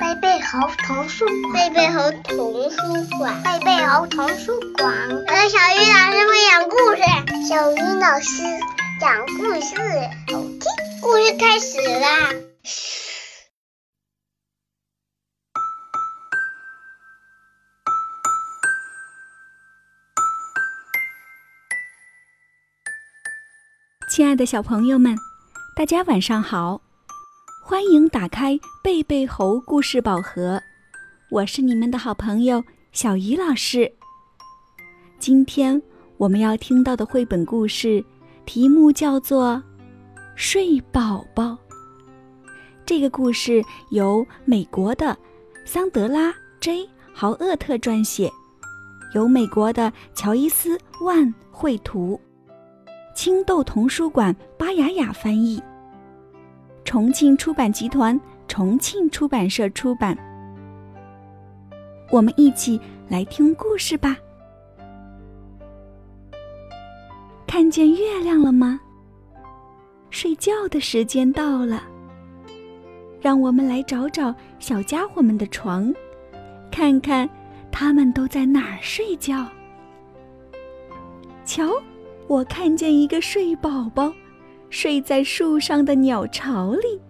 贝贝猴童书馆，贝贝猴童书馆，贝贝猴童书馆。呃，小鱼老师会讲故事，小鱼老师讲故事，好听。故事开始啦！亲爱的小朋友们，大家晚上好！欢迎打开贝贝猴故事宝盒，我是你们的好朋友小鱼老师。今天我们要听到的绘本故事题目叫做《睡宝宝》。这个故事由美国的桑德拉 ·J· 豪厄特撰写，由美国的乔伊斯·万绘图。青豆童书馆巴雅雅翻译，重庆出版集团重庆出版社出版。我们一起来听故事吧。看见月亮了吗？睡觉的时间到了。让我们来找找小家伙们的床，看看他们都在哪儿睡觉。瞧。我看见一个睡宝宝，睡在树上的鸟巢里。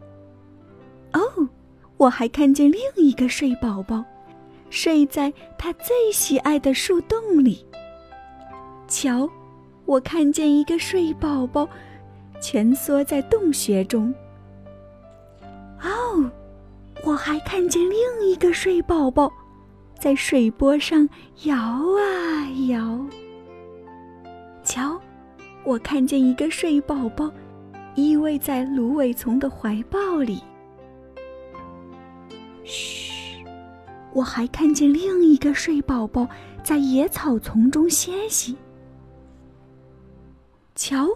哦，我还看见另一个睡宝宝，睡在他最喜爱的树洞里。瞧，我看见一个睡宝宝，蜷缩在洞穴中。哦，我还看见另一个睡宝宝，在水波上摇啊摇。瞧。我看见一个睡宝宝依偎在芦苇丛的怀抱里。嘘，我还看见另一个睡宝宝在野草丛中歇息。瞧，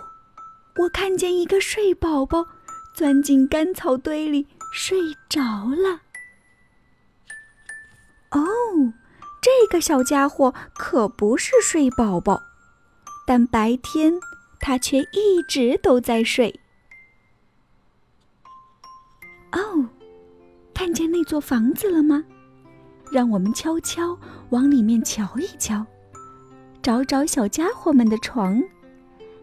我看见一个睡宝宝钻进干草堆里睡着了。哦，这个小家伙可不是睡宝宝，但白天。他却一直都在睡。哦，看见那座房子了吗？让我们悄悄往里面瞧一瞧，找找小家伙们的床，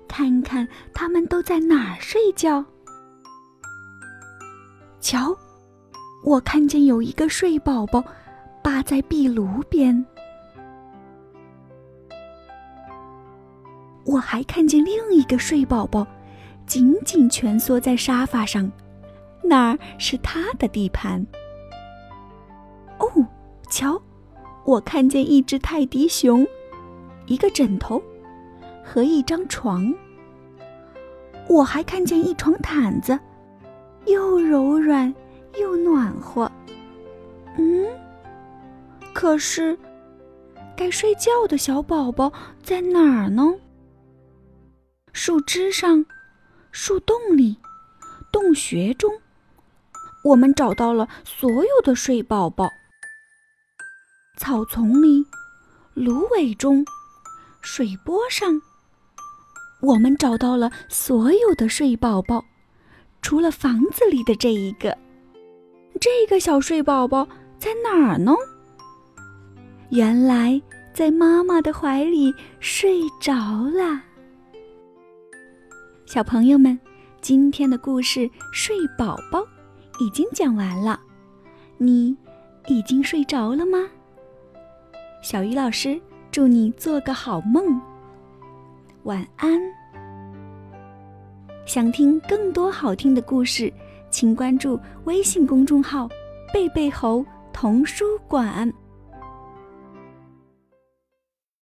看看他们都在哪儿睡觉。瞧，我看见有一个睡宝宝扒在壁炉边。我还看见另一个睡宝宝，紧紧蜷缩在沙发上，那儿是他的地盘。哦，瞧，我看见一只泰迪熊，一个枕头和一张床。我还看见一床毯子，又柔软又暖和。嗯，可是该睡觉的小宝宝在哪儿呢？树枝上，树洞里，洞穴中，我们找到了所有的睡宝宝。草丛里，芦苇中，水波上，我们找到了所有的睡宝宝，除了房子里的这一个。这个小睡宝宝在哪儿呢？原来在妈妈的怀里睡着了。小朋友们，今天的故事《睡宝宝》已经讲完了，你已经睡着了吗？小鱼老师祝你做个好梦，晚安。想听更多好听的故事，请关注微信公众号“贝贝猴童书馆”。